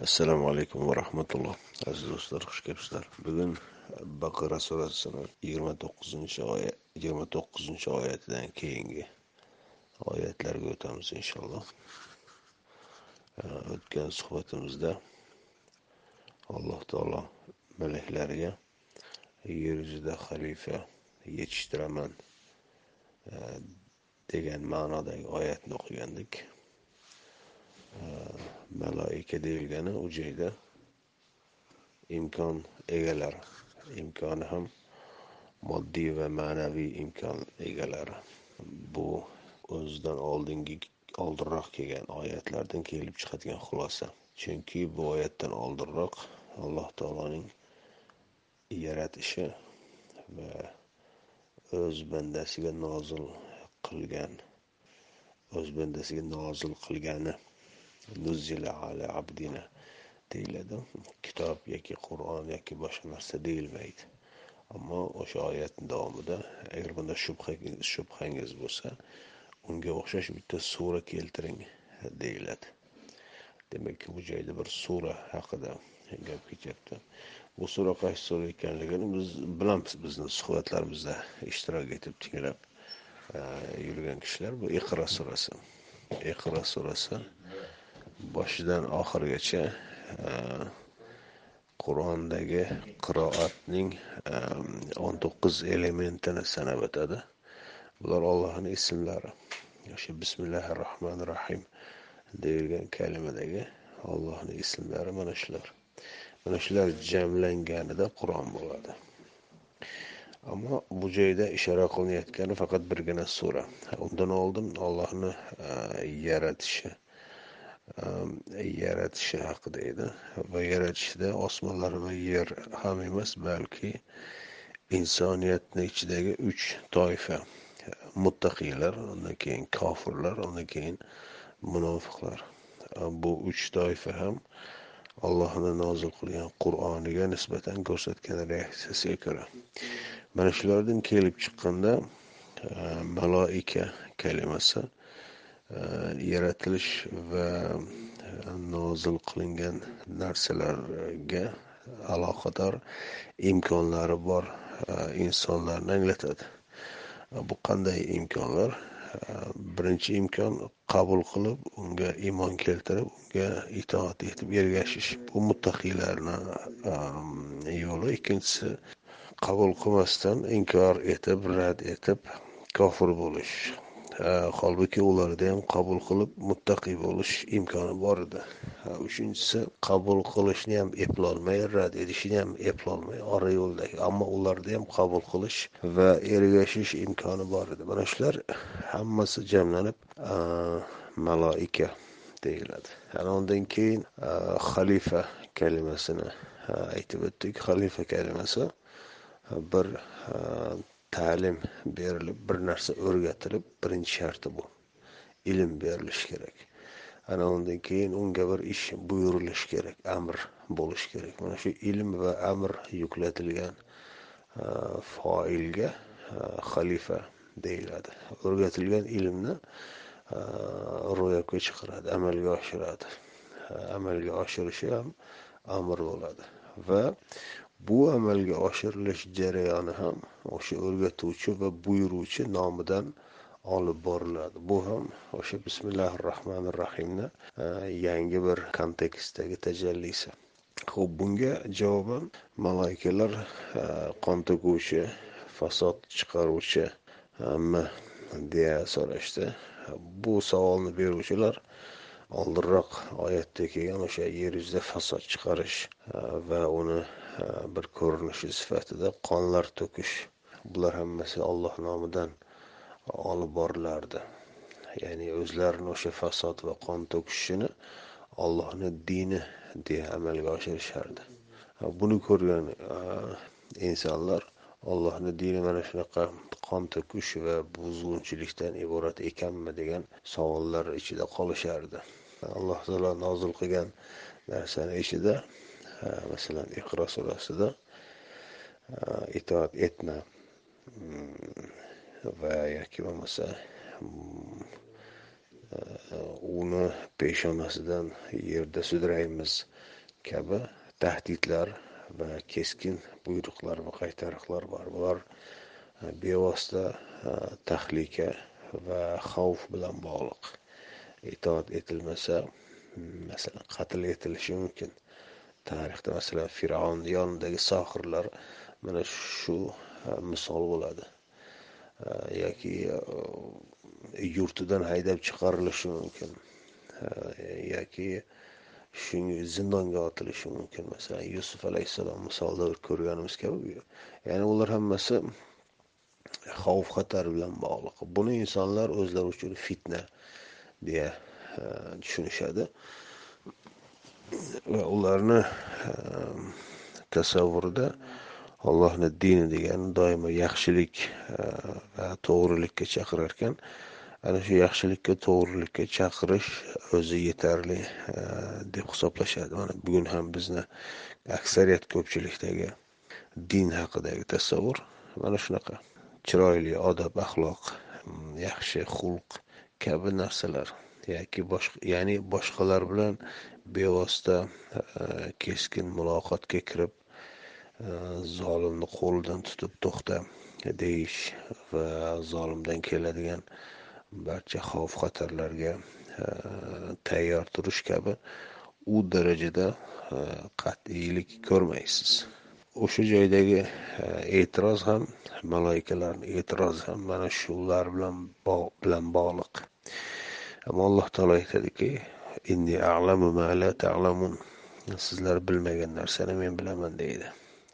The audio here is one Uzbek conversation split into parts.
assalomu alaykum va rahmatulloh. Aziz do'stlar xush kelibsizlar. Bugun baqara surasini yigirma to'qqizinchi oyat yigirma to'qqizinchi oyatidan keyingi oyatlarga o'tamiz inshaalloh. O'tgan suhbatimizda alloh taolo meleklariga yer yuzida xalifa yetishtiraman degan ma'nodagi oyatni o'qigandik. Maloika deyilgani u joyda imkon egalari imkoni ham moddiy va ma'naviy imkon egalari. Bu o'zidan oldingi oldinroq kelgan oyatlardan kelib chiqadigan xulosa. Chunki bu oyatdan oldinroq alloh taoloning yaratishi va o'z bandasiga nozil qilgan o'z bandasiga nozil qilgani nuzzila ala abdina deyiladi. Kitob yoki qur'on yoki boshqa narsa deyilmaydi ammo o'sha oyatni davomida agar bunda shubhangiz bo'lsa unga o'xshash bitta sura keltiring deyiladi. Demak bu joyda bir sura haqida gap ketyapti. Bu sura qaysi sura ekanligini biz bilamiz. Bizni suhbatlarimizda ishtirok etib tinglab e, yurgan kishilar bu iqro surasi. Iqro surasi boshidan oxirigacha e, qur'ondagi qiroatning e, o'n to'qqiz elementini sanab o'tadi. Bular ollohni ismlari. O'sha bismillahi rohmanir rohim deyilgan kalimadagi ollohni ismlari mana shular. Mana shular jamlanganida qur'on bo'ladi. Ammo bu joyda ishora qilinayotgani faqat birgina sura. Undan oldin ollohni e, yaratishi Ehm, yaratishi haqida edi va yaratishda osmonlar va yer ham emas balki insoniyatni ichidagi uch toifa muttaqiylar undan keyin kofirlar undan keyin munofiqlar. Ehm, bu uch toifa ham allohni nozil qilgan qur'oniga nisbatan ko'rsatgan reaksiyasiga ko'ra. Mana shulardan kelib chiqqanda ehm, maloika kalimasi yaratilish va e, nozil qilingan narsalarga aloqador imkonlari bor e, insonlarni anglatadi. E, bu qanday imkonlar? Birinchi imkon qabul qilib unga iymon keltirib unga itoat etib ergashish. Bu muttaqiylarni yo'li. Ikkinchisi qabul qilmasdan inkor etib rad etib kofir bo'lish. Э, holbuki ularda ham qabul qilib muttaqi bo'lish imkoni bor edi. Uchinchisi qabul qilishni ham eplolmay rad etishni ham eplolmay ora yo'ldagi. Ammo ularda ham qabul qilish va ergashish imkoni bor edi. Mana shular hammasi jamlanib e, maloika deyiladi. Ana undan keyin e, xalifa kalimasini e, aytib o'tdik. Xalifa kalimasi bir ta'lim berilib bir narsa o'rgatilib birinchi sharti bu. Ilm berilishi kerak. Ana undan keyin unga bir ish buyurilishi kerak amr bo'lishi kerak. Mana shu ilm va amr yuklatilgan e, foilga e, xalifa deyiladi. O'rgatilgan ilmni e, ro'yobga chiqaradi amalga oshiradi. Amalga oshirishi ham amr bo'ladi. Va bu amalga oshirilish jarayoni ham o'sha o'rgatuvchi va buyuruvchi nomidan olib boriladi. Bu ham o'sha bismillahi rohmanir rohimni e, yangi bir kontekstdagi tajallisi. Ho'p bunga javoban malaikalar e, qon to'kuvchi fasod chiqaruvchimi deya so'rashdi. Bu savolni beruvchilar oldinroq oyatda kelgan o'sha yer yuzida fasod chiqarish e, va uni bir ko'rinishi sifatida qonlar to'kish bular hammasi olloh nomidan olib borilardi. Ya'ni o'zlarini o'sha fasod va qon to'kishini ollohni dini deya amalga oshirishardi. Buni ko'rgan insonlar ollohni dini mana shunaqa qon to'kish va buzg'unchilikdan iborat ekanmi degan savollar ichida qolishardi. Alloh taolo nozil qilgan narsani ichida masalan iqro surasida itoat etma mm, va yoki bo'lmasa mm, e, uni peshonasidan yerda sudraymiz kabi tahdidlar va keskin buyruqlar va qaytariqlar bor. Bular e, bevosita e, tahlika va xavf bilan bog'liq. Itoat etilmasa mm, masalan qatl etilishi mumkin. Tarixda masalan fir'avn yonidagi sohirlar mana shu misol bo'ladi. Yoki e, yurtidan haydab chiqarilishi mumkin. Yoki shunga zindonga otilishi mumkin. Masalan yusuf alayhissalom misolida ko'rganimiz kabi ya'ni ular hammasi xavf xatar bilan bog'liq. Buni insonlar o'zlari uchun fitna deya tushunishadi. Va e, ularni e, tasavvurida allohni dini degani doimo yaxshilik e, va to'g'rilikka chaqirar ekan ana shu yaxshilikka to'g'rilikka chaqirish o'zi yetarli deb hisoblashadi. Mana bugun ham bizni aksariyat ko'pchilikdagi din haqidagi tasavvur mana shunaqa. Chiroyli odob axloq yaxshi xulq kabi narsalar. Yoki boshqa ya'ni boshqalar bilan bevosita e, keskin muloqotga kirib e, zolimni qo'lidan tutib to'xta deyish va zolimdan keladigan barcha xavf xatarlarga e, tayyor turish kabi u darajada qat'iylik ko'rmaysiz. O'sha joydagi e'tiroz ham maloyikalarni e'tirozi ham mana shular bilan bilan bog'liq. Ammo alloh taolo aytadiki inni a'lamu ma la ta'lamun. Sizlar bilmagan narsani men bilaman deydi.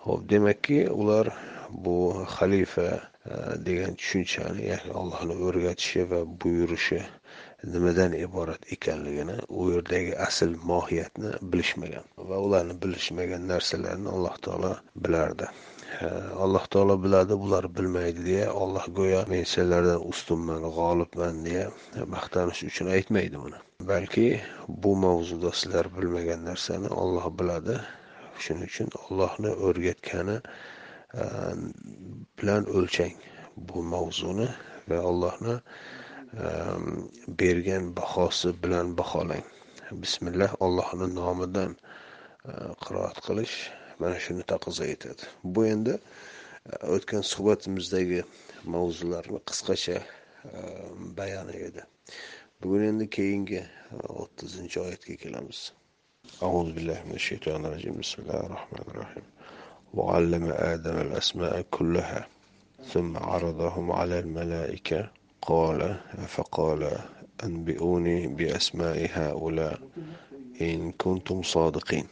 Ho'p demakki ular bu xalifa e, degan tushunchani ya'ni allohni o'rgatishi va buyurishi nimadan iborat ekanligini u yerdagi asl mohiyatni bilishmagan va ularni bilishmagan narsalarni alloh taolo bilardi. Alloh taolo biladi bular bilmaydi deya olloh go'yo men senlardan ustunman g'olibman deya maqtanish uchun aytmaydi buni. Balki bu mavzuda sizlar bilmagan narsani olloh biladi. Shuning uchun ollohni o'rgatgani e, bilan o'lchang bu mavzuni va allohni e, bergan bahosi bilan baholang. Bismillah allohni nomidan e, qiroat qilish mana shuni taqozo etadi bu endi e, o'tgan suhbatimizdagi mavzularni qisqacha e, bayoni edi. Bugun endi keyingi o'ttizinchi oyatga kelamiz. أعوذ بالله من الشيطان الرجيم بسم الله الرحمن الرحيم وعلم آدم الأسماء كلها ثم عرضهم على الملائكة قال فقال أنبئوني بأسماء هؤلاء إن كنتم صادقين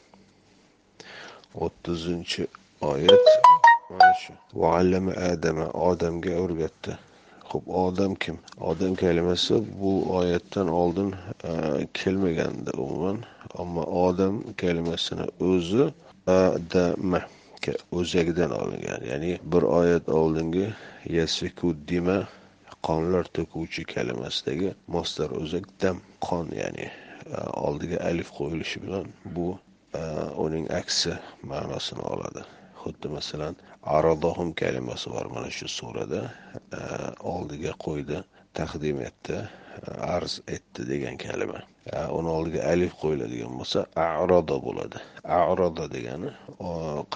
o'ttizinchi oyat. Mana shu. Adama odamga o'rgatdi. Ho'p odam kim? Odam kalimasi bu oyatdan oldin e, kelmagandi umuman. Ammo odam kalimasini o'zi adama o'zagidan olingan. Ya'ni bir oyat oldingi yasiku dima qonlar to'kuvchi kalimasidagi mostar o'zak dam qon ya'ni e, oldiga alif qo'yilishi bilan bu uning aksi ma'nosini oladi. Xuddi masalan aradohum kalimasi bor mana shu surada. Oldiga qo'ydi taqdim etdi arz etdi degan kalima. Uni oldiga alif qo'yiladigan bo'lsa aroda bo'ladi. Aroda degani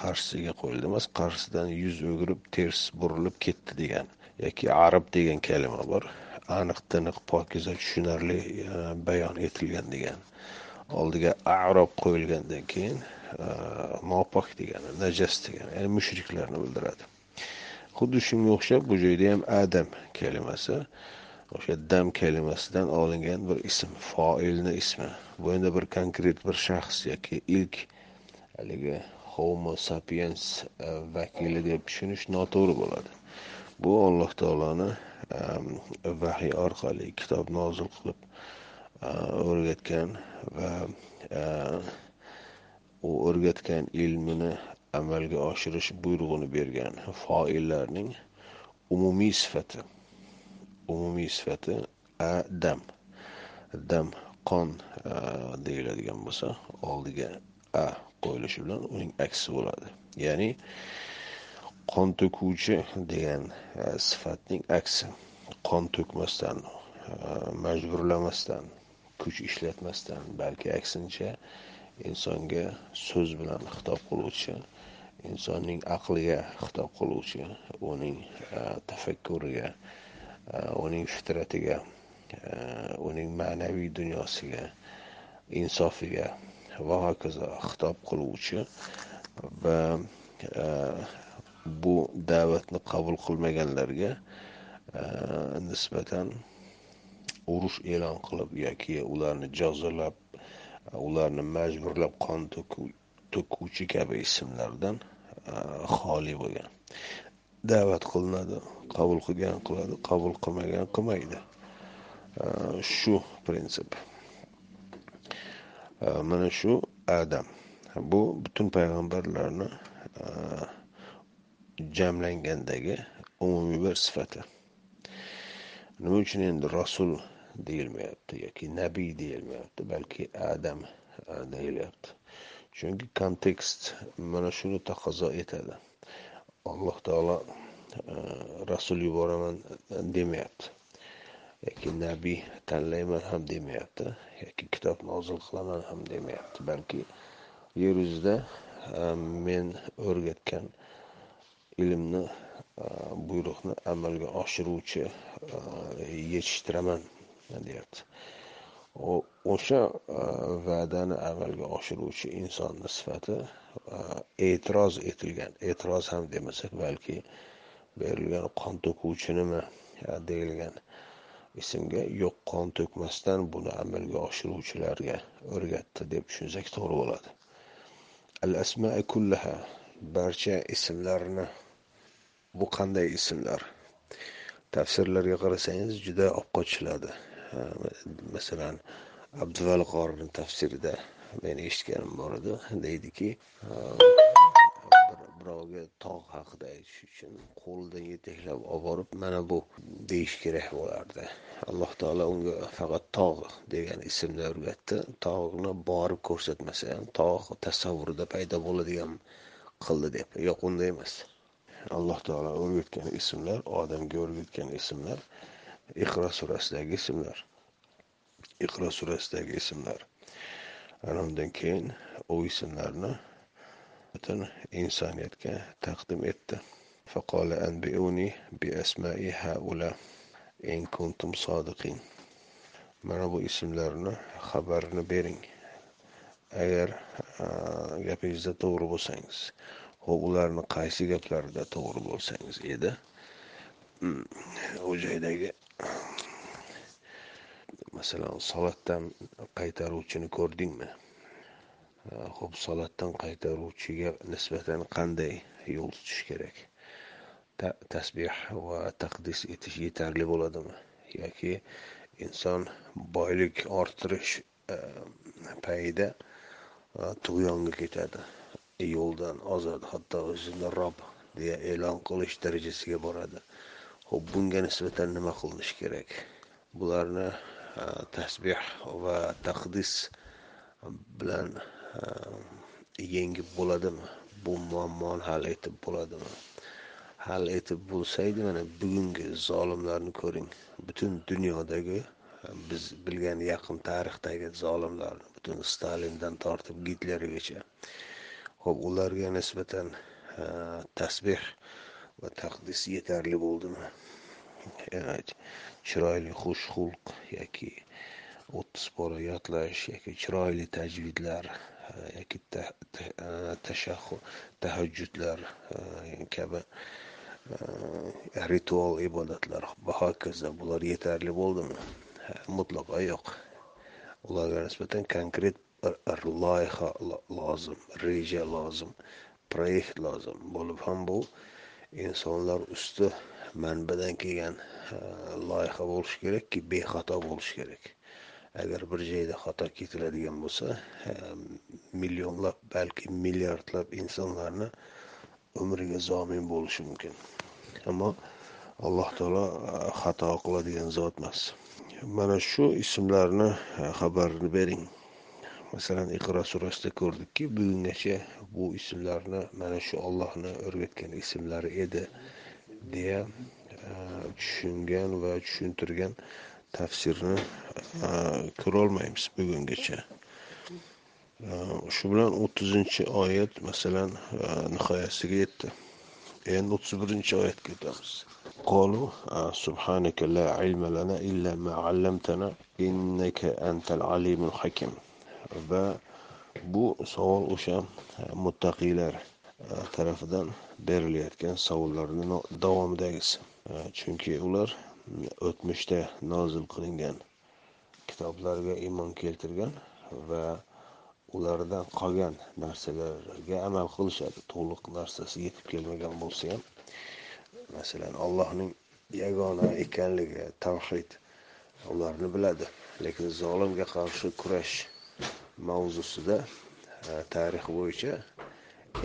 qarshisiga qo'yildi emas qarshisidan yuz o'girib ters burilib ketdi degani yoki arab degan kalima bor. Aniq tiniq pokiza tushunarli bayon etilgan degani oldiga arob qo'yilgandan keyin e, nopok degani najas degani ya'ni mushriklarni bildiradi xuddi shunga o'xshab bu joyda ham adam kalimasi o'sha dam kalimasidan olingan bir ism foilni ismi. Bu endi bir konkret bir shaxs yoki ilk haligi homo sapiens e, vakili deb tushunish noto'g'ri bo'ladi. Bu alloh taoloni e, vahiy orqali kitob nozil qilib o'rgatgan va e, u o'rgatgan ilmini amalga oshirish buyrug'ini bergan foillarning umumiy sifati umumiy sifati dam. Dam qon e, deyiladigan bo'lsa oldiga a qo'yilishi bilan uning aksi bo'ladi. Ya'ni qon to'kuvchi degan e, sifatning aksi. Qon to'kmasdan majburlamasdan kuch ishlatmasdan balki aksincha insonga so'z bilan xitob qiluvchi insonning aqliga xitob qiluvchi uning e, tafakkuriga e, uning fitratiga e, uning ma'naviy dunyosiga insofiga va hokazo xitob qiluvchi va bu da'vatni qabul qilmaganlarga nisbatan urush e'lon qilib yoki ularni jazolab ularni majburlab qon to'kuvchi kabi ismlardan xoli bo'lgan. Da'vat qilinadi qabul qilgan qiladi qabul qilmagan qilmaydi. Shu prinsip. Mana shu adam. Bu butun payg'ambarlarni jamlangandagi umumiy bir sifati. Nima uchun endi rasul deyilmayapti yoki nabiy deyilmayapti balki adam deyilyapti chunki kontekst mana shuni taqozo etadi alloh taolo rasul yuboraman demayapti yoki nabiy tanlayman ham demayapti yoki kitob nozil qilaman ham demayapti balki yer yuzida men o'rgatgan ilmni buyruqni amalga oshiruvchi yetishtiraman deyapti o'sha e, va'dani amalga oshiruvchi insonni sifati e, e'tiroz etilgan e'tiroz ham demasak balki berilgan qon to'kuvchinimi deyilgan ismga yo'q qon to'kmasdan buni amalga oshiruvchilarga o'rgatdi deb tushunsak to'g'ri bo'ladi. Al asma kullaha barcha ismlarni bu qanday ismlar? Tafsirlarga qarasangiz juda opqochiladi masalan abduvali qorini tafsirida men eshitganim bor edi. Deydiki birovga tog' haqida aytish uchun qo'lidan yetaklab olib borib mana bu deyish kerak bo'lardi. Alloh taolo unga faqat tog' degan ismni o'rgatdi. Tog'ni borib ko'rsatmasa ham tog' tasavvurida paydo bo'ladigan qildi deb. Yo'q unday emas. Alloh taolo o'rgatgan ismlar odamga o'rgatgan ismlar. iqro surasidagi ismlar iqro surasidagi ismlar ana undan keyin u ismlarni butun insoniyatga taqdim etdi فقال أنبئوني بأسماء هؤلاء إن كنتم صادقين mana bu ismlarni xabarini bering agar gapingizda to'g'ri bo'lsangiz ho'p ularni qaysi gaplarida to'g'ri bo'lsangiz edi u joydagi masalan salatdan qaytaruvchini ko'rdingmi? Ho'p salatdan qaytaruvchiga nisbatan qanday yo'l tutish kerak? Tasbeh va taqdis etish yetarli bo'ladimi? Yoki inson boylik orttirish e, payida e, tug'yonga ketadi e, yo'ldan ozadi hatto o'zini rob deya e'lon qilish darajasiga boradi. Ho'p bunga nisbatan nima qilinishi kerak? Bularni e, tasbeh va taqdis bilan e, yengib bo'ladimi? Bu muammoni hal etib bo'ladimi? Hal etib bo'lsaydi mana bugungi zolimlarni ko'ring. Butun dunyodagi e, biz bilgan yaqin tarixdagi zolimlarni butun stalindan tortib gitlergacha ho'p ularga nisbatan tasbeh va taqdis yetarli bo'ldimi? Chiroyli xushxulq yoki o'ttiz pora yodlash yoki chiroyli tajvidlar e, yoki e, tahajjudlar e, kabi ritual ibodatlar va hokazo bular yetarli bo'ldimi? Mutlaqo yo'q. Ularga nisbatan konkret bir loyiha lozim reja lozim proyekt lozim bo'lib ham bu insonlar usti manbadan kelgan loyiha bo'lishi kerakki bexato bo'lishi kerak. Agar bir joyda xato ketiladigan bo'lsa millionlab balki milliardlab insonlarni umriga zomin bo'lishi mumkin. Ammo alloh taolo xato qiladigan zot emas. Mana shu ismlarni xabarini bering. masalan iqro surasida ko'rdikki bugungacha bu ismlarni mana shu ollohni o'rgatgan ismlari edi deya e, tushungan va tushuntirgan tafsirni e, ko'rolmaymiz bugungacha. E, shu bilan o'ttizinchi oyat masalan nihoyasiga yetdi. Endi o'ttiz birinchi oyatga o'tamiz. Qolu subhanaka la ilma lana illa ma allamtana innaka antal alimul hakim. Va bu savol o'sha e, muttaqiylar e, tarafidan berilayotgan savollarni davomidagisi. E, chunki ular o'tmishda nozil qilingan kitoblarga iymon keltirgan va ulardan qolgan narsalarga amal qilishadi. To'liq narsasi yetib kelmagan bo'lsa ham masalan allohning yagona ekanligi tavhid ularni biladi. Lekin zolimga qarshi kurash mavzusida e, tarix bo'yicha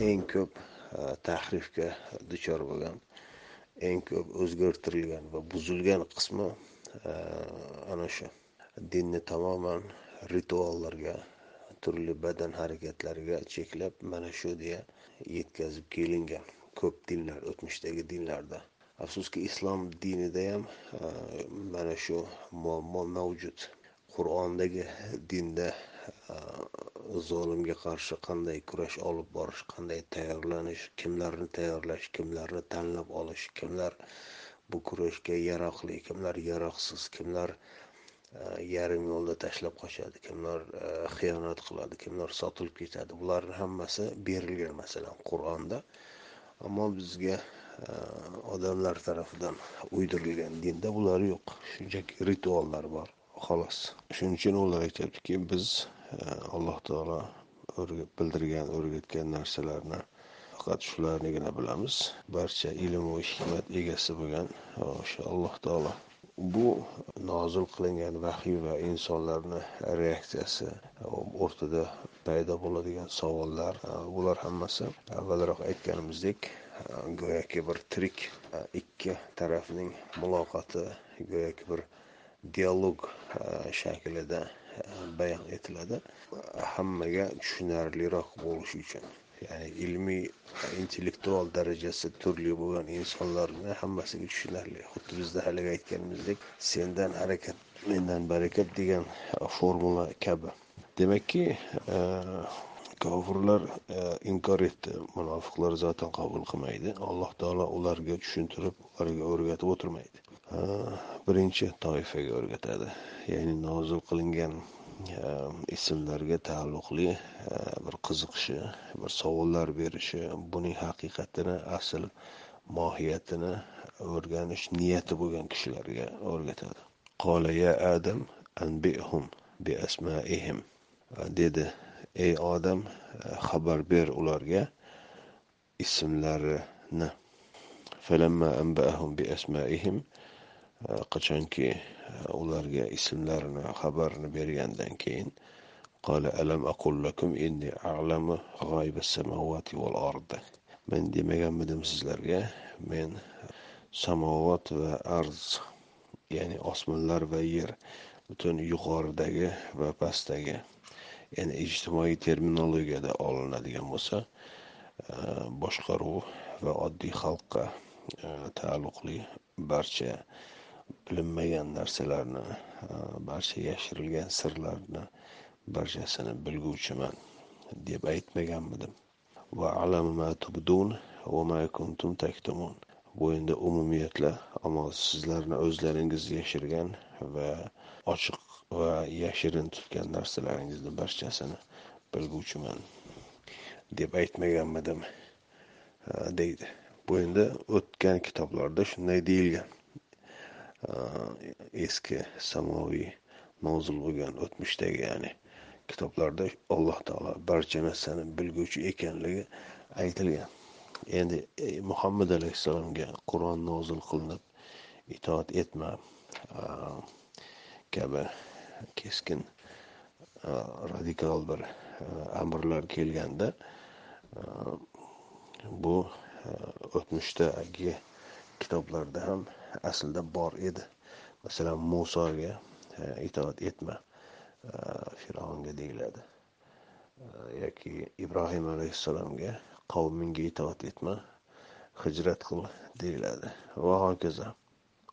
eng ko'p e, tahrifga duchor bo'lgan eng ko'p o'zgartirilgan va buzilgan qismi e, ana shu dinni tamoman rituallarga turli badan harakatlariga cheklab mana shu deya yetkazib kelingan ko'p dinlar o'tmishdagi dinlarda. Afsuski islom dinida ham mana shu muammo mavjud. Qur'ondagi dinda zolimga qarshi qanday kurash olib borish qanday tayyorlanish kimlarni tayyorlash kimlarni tanlab olish kimlar bu kurashga yaroqli kimlar yaroqsiz kimlar yarim yo'lda tashlab qochadi kimlar xiyonat qiladi kimlar sotilib ketadi. Bularni hammasi berilgan masalan qur'onda. Ammo bizga odamlar tarafidan uydirilgan dinda bular yo'q. Shunchaki rituallar bor xolos. Shuning uchun ular aytyaptiki biz alloh taolo bildirgan o'rgatgan narsalarni faqat shularnigina bilamiz. Barcha ilm va hikmat egasi bo'lgan o'sha alloh taolo bu nozil qilingan vahiy va insonlarni reaksiyasi o'rtada paydo bo'ladigan savollar e, bular hammasi avvalroq aytganimizdek e, go'yoki bir tirik e, ikki tarafning muloqoti go'yoki bir dialog shaklida bayon etiladi. Hammaga tushunarliroq bo'lishi uchun. Ya'ni ilmiy intellektual darajasi turli bo'lgan insonlarni hammasiga tushunarli. Xuddi bizda haligi aytganimizdek sendan harakat mendan barakat degan e, formula kabi. Demakki e, kofirlar e, inkor etdi. Munofiqlar zotan qabul qilmaydi. Alloh taolo ularga tushuntirib ularga o'rgatib o'tirmaydi. Birinchi toifaga o'rgatadi. Ya'ni nozil qilingan ismlarga taalluqli bir qiziqishi bir savollar berishi buning haqiqatini asl mohiyatini o'rganish niyati bo'lgan kishilarga o'rgatadi. Qola ya adam anbihum bi asmaihim dedi ey odam xabar ber ularga ismlarini. Falamma anba'ahum bi asmaihim qachonki ularga ismlarini xabarini bergandan keyin قال ألم أقل لكم إني أعلم غيب السماوات والأرض men demaganmidim sizlarga men samovat va arz ya'ni osmonlar va yer butun yuqoridagi va pastdagi ya'ni ijtimoiy terminologiyada olinadigan bo'lsa boshqaruv va oddiy xalqqa taalluqli barcha bilinmagan narsalarni e, barcha yashirilgan sirlarni barchasini bilguvchiman deb aytmaganmidim. Va bu endi umumiyatla ammo sizlarni o'zlaringiz yashirgan va ochiq va yashirin tutgan narsalaringizni barchasini bilguvchiman deb aytmaganmidim e, deydi. Bu endi o'tgan kitoblarda shunday deyilgan. Eski samoviy nozil bo'lgan o'tmishdagi ya'ni kitoblarda alloh taolo barcha narsani bilguvchi ekanligi aytilgan endi e, muhammad alayhissalomga qur'on nozil qilinib itoat etma kabi keskin radikal bir amrlar kelganda bu o'tmishdagi kitoblarda ham aslida bor edi. Masalan musoga e, itoat etma e, fir'avnga deyiladi. E, yoki ibrohim alayhissalomga qavmingga itoat etma hijrat qil deyiladi. Va hokazo.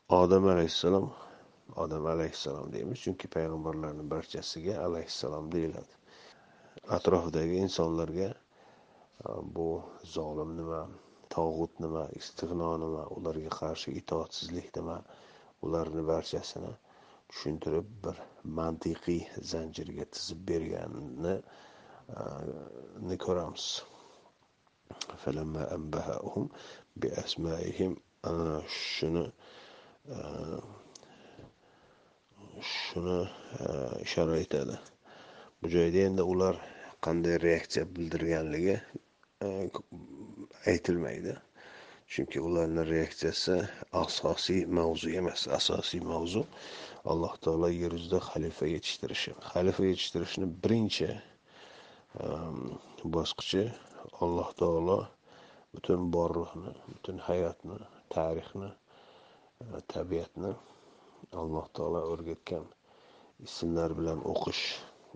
Odam alayhissalom odam alayhissalom deymiz chunki payg'ambarlarni barchasiga alayhissalom deyiladi. Atrofidagi insonlarga bu zolim nima? Tog'ut nima istig'no nima ularga qarshi itoatsizlik nima ularni barchasini tushuntirib bir mantiqiy zanjirga tizib berganini ko'ramiz. Shuni shuni ishora etadi. Bu joyda endi ular qanday reaksiya bildirganligi E, aytilmaydi chunki ularni reaksiyasi asosiy mavzu emas asosiy mavzu alloh taolo yer yuzida xalifa yetishtirishi xalifa yetishtirishni birinchi e, bosqichi alloh taolo butun borliqni butun hayotni tarixni e, tabiatni alloh taolo o'rgatgan ismlar bilan o'qish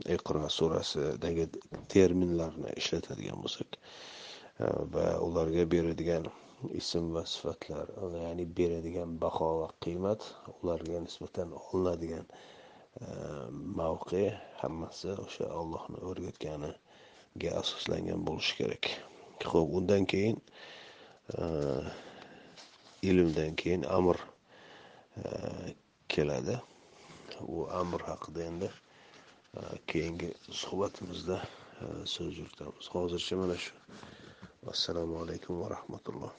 iqro surasidagi terminlarni ishlatadigan bo'lsak e, va ularga beradigan ism va sifatlar ya'ni beradigan baho va qiymat ularga nisbatan olinadigan e, mavqe hammasi o'sha ollohni o'rgatganiga asoslangan bo'lishi kerak. Ho'p undan keyin e, ilmdan keyin amr keladi. U amr haqida endi Э, keyingi suhbatimizda э, so'z yuritamiz. Hozircha mana shu. Assalomu alaykum va rahmatulloh.